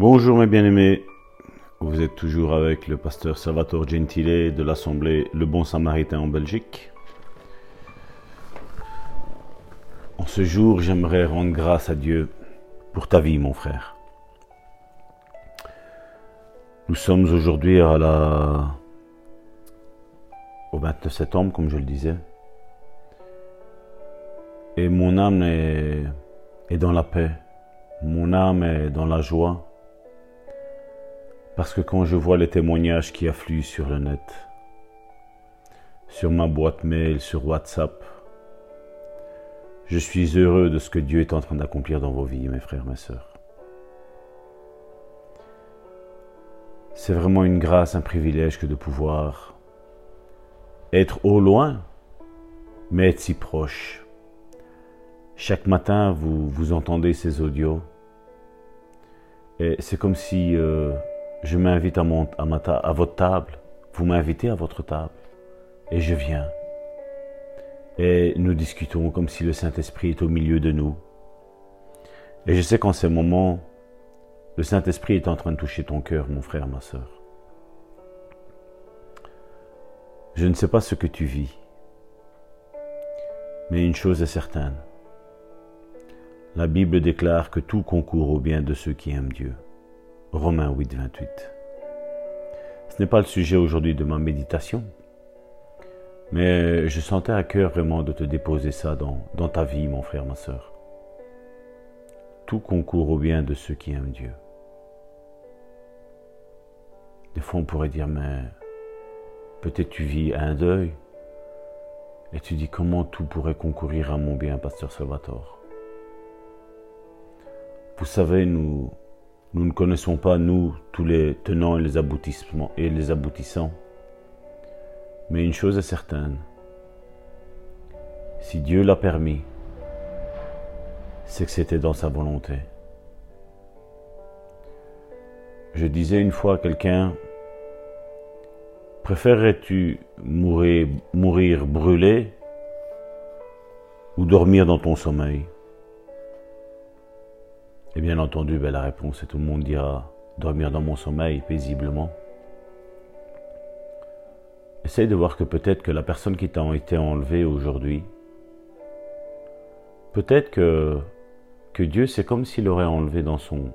Bonjour mes bien-aimés, vous êtes toujours avec le pasteur Salvatore Gentile de l'Assemblée Le Bon Samaritain en Belgique. En ce jour, j'aimerais rendre grâce à Dieu pour ta vie, mon frère. Nous sommes aujourd'hui à la... au 29 septembre, comme je le disais. Et mon âme est, est dans la paix. Mon âme est dans la joie. Parce que quand je vois les témoignages qui affluent sur le net, sur ma boîte mail, sur WhatsApp, je suis heureux de ce que Dieu est en train d'accomplir dans vos vies, mes frères, mes sœurs. C'est vraiment une grâce, un privilège que de pouvoir être au loin, mais être si proche. Chaque matin, vous, vous entendez ces audios. Et c'est comme si euh, je m'invite à, mon, à, votre table, vous m'invitez à votre table, et je viens. Et nous discutons comme si le Saint-Esprit est au milieu de nous. Et je sais qu'en ces moments, le Saint-Esprit est en train de toucher ton cœur, mon frère, ma soeur. Je ne sais pas ce que tu vis, mais une chose est certaine. La Bible déclare que tout concourt au bien de ceux qui aiment Dieu. Romains 8, 28. Ce n'est pas le sujet aujourd'hui de ma méditation, mais je sentais à cœur vraiment de te déposer ça dans, dans ta vie, mon frère, ma soeur. Tout concourt au bien de ceux qui aiment Dieu. Des fois, on pourrait dire, mais peut-être tu vis un deuil et tu dis comment tout pourrait concourir à mon bien, pasteur Salvatore? Vous savez, nous, nous ne connaissons pas, nous, tous les tenants et les aboutissants. Mais une chose est certaine. Si Dieu l'a permis, c'est que c'était dans sa volonté. Je disais une fois à quelqu'un, préférerais-tu mourir brûlé ou dormir dans ton sommeil? Et bien entendu, ben, la réponse est tout le monde dira dormir dans mon sommeil paisiblement. Essaye de voir que peut-être que la personne qui t'a été enlevée aujourd'hui, peut-être que, que Dieu, c'est comme s'il l'aurait enlevé dans son,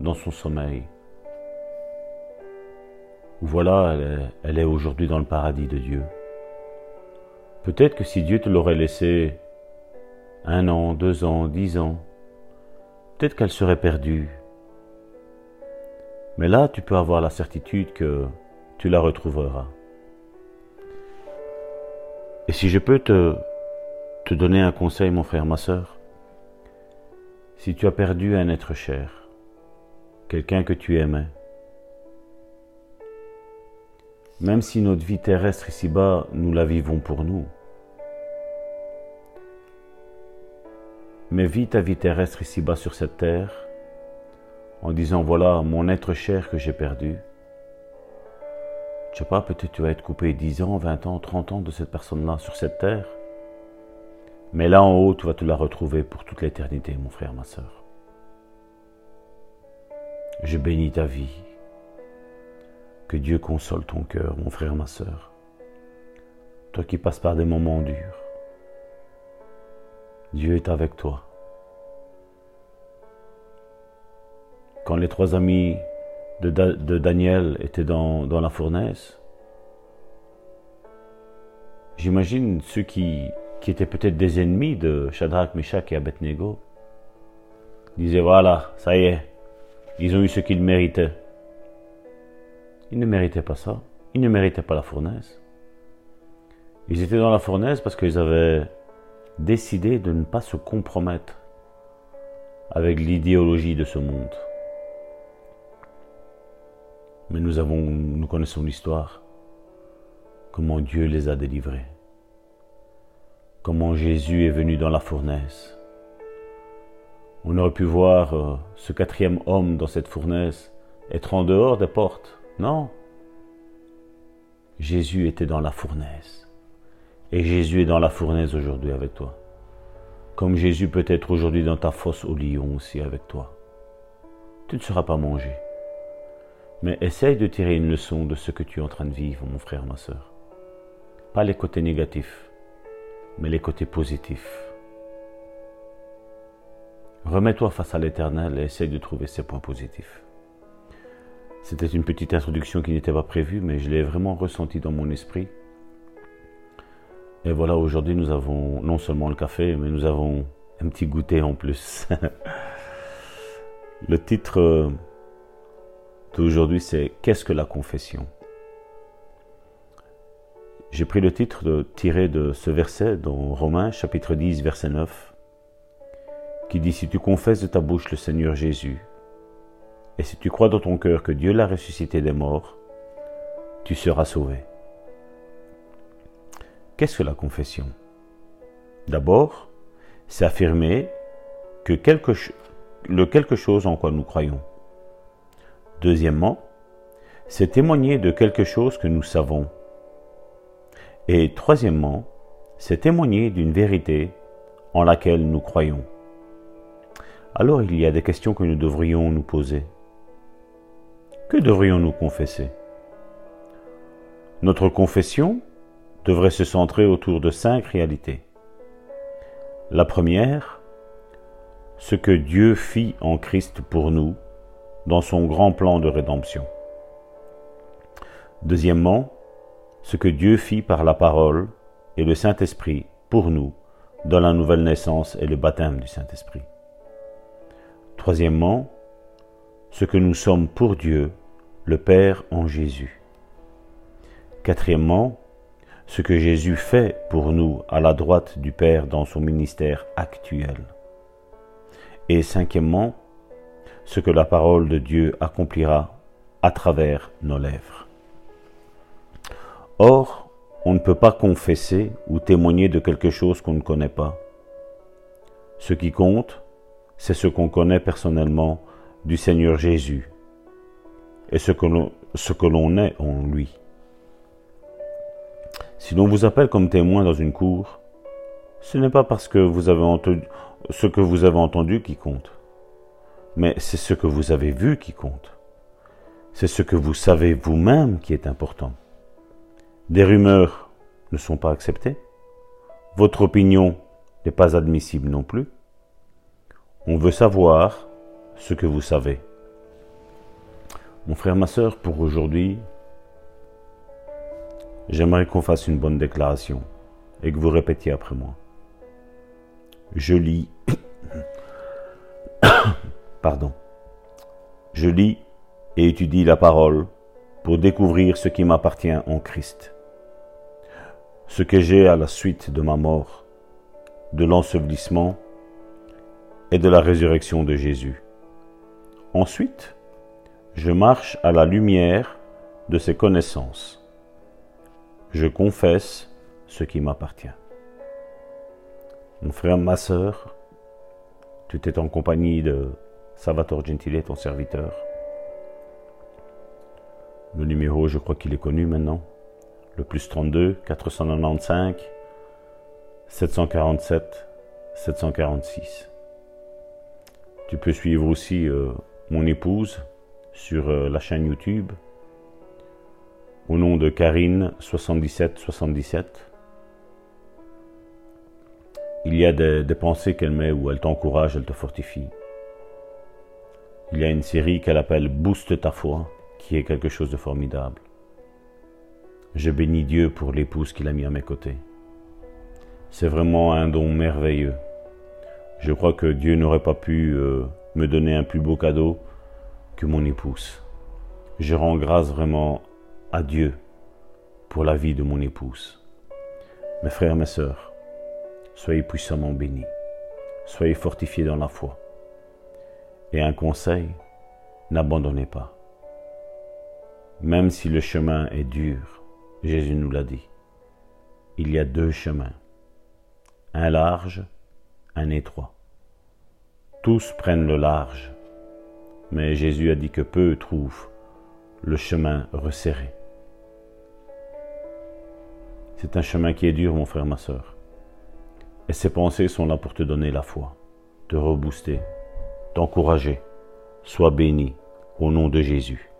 dans son sommeil. Voilà, elle est, elle est aujourd'hui dans le paradis de Dieu. Peut-être que si Dieu te l'aurait laissé un an, deux ans, dix ans, peut-être qu'elle serait perdue. Mais là, tu peux avoir la certitude que tu la retrouveras. Et si je peux te, te donner un conseil, mon frère, ma soeur, si tu as perdu un être cher, quelqu'un que tu aimais, même si notre vie terrestre ici-bas, nous la vivons pour nous, mais vis ta vie terrestre ici-bas sur cette terre en disant voilà mon être cher que j'ai perdu. Je sais pas, peut-être tu vas être coupé 10 ans, 20 ans, 30 ans de cette personne-là sur cette terre. Mais là en haut, tu vas te la retrouver pour toute l'éternité, mon frère, ma soeur. Je bénis ta vie. Que Dieu console ton cœur, mon frère, ma soeur. Toi qui passes par des moments durs. Dieu est avec toi. Quand les trois amis de, Daniel étaient dans, la fournaise, j'imagine ceux qui, qui étaient peut-être des ennemis de Shadrach, Meshach et Abednego disaient voilà, ça y est, ils ont eu ce qu'ils méritaient. Ils ne méritaient pas ça. Ils ne méritaient pas la fournaise. Ils étaient dans la fournaise parce qu'ils avaient décider de ne pas se compromettre avec l'idéologie de ce monde. Mais nous avons, nous connaissons l'histoire, comment Dieu les a délivrés, comment Jésus est venu dans la fournaise. On aurait pu voir euh, ce quatrième homme dans cette fournaise être en dehors des portes. Non. Jésus était dans la fournaise. Et Jésus est dans la fournaise aujourd'hui avec toi. Comme Jésus peut être aujourd'hui dans ta fosse au lion aussi avec toi. tu ne seras pas mangé. Mais essaye de tirer une leçon de ce que tu es en train de vivre, mon frère, ma soeur. Pas les côtés négatifs, mais les côtés positifs. Remets-toi face à l'Éternel et essaye de trouver ses points positifs. C'était une petite introduction qui n'était pas prévue, mais je l'ai vraiment ressenti dans mon esprit. Et voilà, aujourd'hui, nous avons non seulement le café, mais nous avons un petit goûter en plus. le titre d'aujourd'hui, c'est Qu'est-ce que la confession? J'ai pris le titre de, tiré de ce verset dans Romains chapitre 10, verset 9, qui dit Si tu confesses de ta bouche le Seigneur Jésus, et si tu crois dans ton cœur que Dieu l'a ressuscité des morts, tu seras sauvé. Qu'est-ce que la confession? D'abord, c'est affirmer que le quelque chose en quoi nous croyons. Deuxièmement, c'est témoigner de quelque chose que nous savons. Et troisièmement, c'est témoigner d'une vérité en laquelle nous croyons. Alors il y a des questions que nous devrions nous poser. Que devrions-nous confesser? Notre confession devrait se centrer autour de cinq réalités. La première, ce que Dieu fit en Christ pour nous dans son grand plan de rédemption. Deuxièmement, ce que Dieu fit par la parole et le Saint-Esprit pour nous dans la nouvelle naissance et le baptême du Saint-Esprit. Troisièmement, ce que nous sommes pour Dieu le Père en Jésus. Quatrièmement, ce que Jésus fait pour nous à la droite du Père dans son ministère actuel. Et cinquièmement, ce que la parole de Dieu accomplira à travers nos lèvres. Or, on ne peut pas confesser ou témoigner de quelque chose qu'on ne connaît pas. Ce qui compte, c'est ce qu'on connaît personnellement du Seigneur Jésus et ce que l'on est en lui. Si l'on vous appelle comme témoin dans une cour, ce n'est pas parce que vous avez entendu ce que vous avez entendu qui compte, mais c'est ce que vous avez vu qui compte. C'est ce que vous savez vous-même qui est important. Des rumeurs ne sont pas acceptées. Votre opinion n'est pas admissible non plus. On veut savoir ce que vous savez. Mon frère, ma soeur, pour aujourd'hui, j'aimerais qu'on fasse une bonne déclaration et que vous répétiez après moi. Je lis, pardon, je lis et étudie la parole pour découvrir ce qui m'appartient en Christ, ce que j'ai à la suite de ma mort, de l'ensevelissement et de la résurrection de Jésus. Ensuite, je marche à la lumière de ses connaissances. Je confesse ce qui m'appartient. Mon frère, ma sœur, tu es en compagnie de Salvatore Gentile, ton serviteur. Le numéro, je crois qu'il est connu maintenant. Le plus 32 495 747 746. Tu peux suivre aussi euh, mon épouse sur euh, la chaîne YouTube au nom de Karine 7777. Il y a des, pensées qu'elle met où elle t'encourage, elle te fortifie. Il y a une série qu'elle appelle Booste ta foi, qui est quelque chose de formidable. Je bénis Dieu pour l'épouse qu'il a mis à mes côtés. C'est vraiment un don merveilleux. Je crois que Dieu n'aurait pas pu euh, me donner un plus beau cadeau que mon épouse. Je rends grâce vraiment à Dieu pour la vie de mon épouse. Mes frères, mes sœurs, soyez puissamment bénis. Soyez fortifiés dans la foi. Et un conseil, n'abandonnez pas. Même si le chemin est dur, Jésus nous l'a dit, il y a deux chemins, un large, un étroit. Tous prennent le large, mais Jésus a dit que peu trouvent le chemin resserré. C'est un chemin qui est dur, mon frère, ma soeur. Et ces pensées sont là pour te donner la foi, te rebooster, t'encourager, Sois béni au nom de Jésus.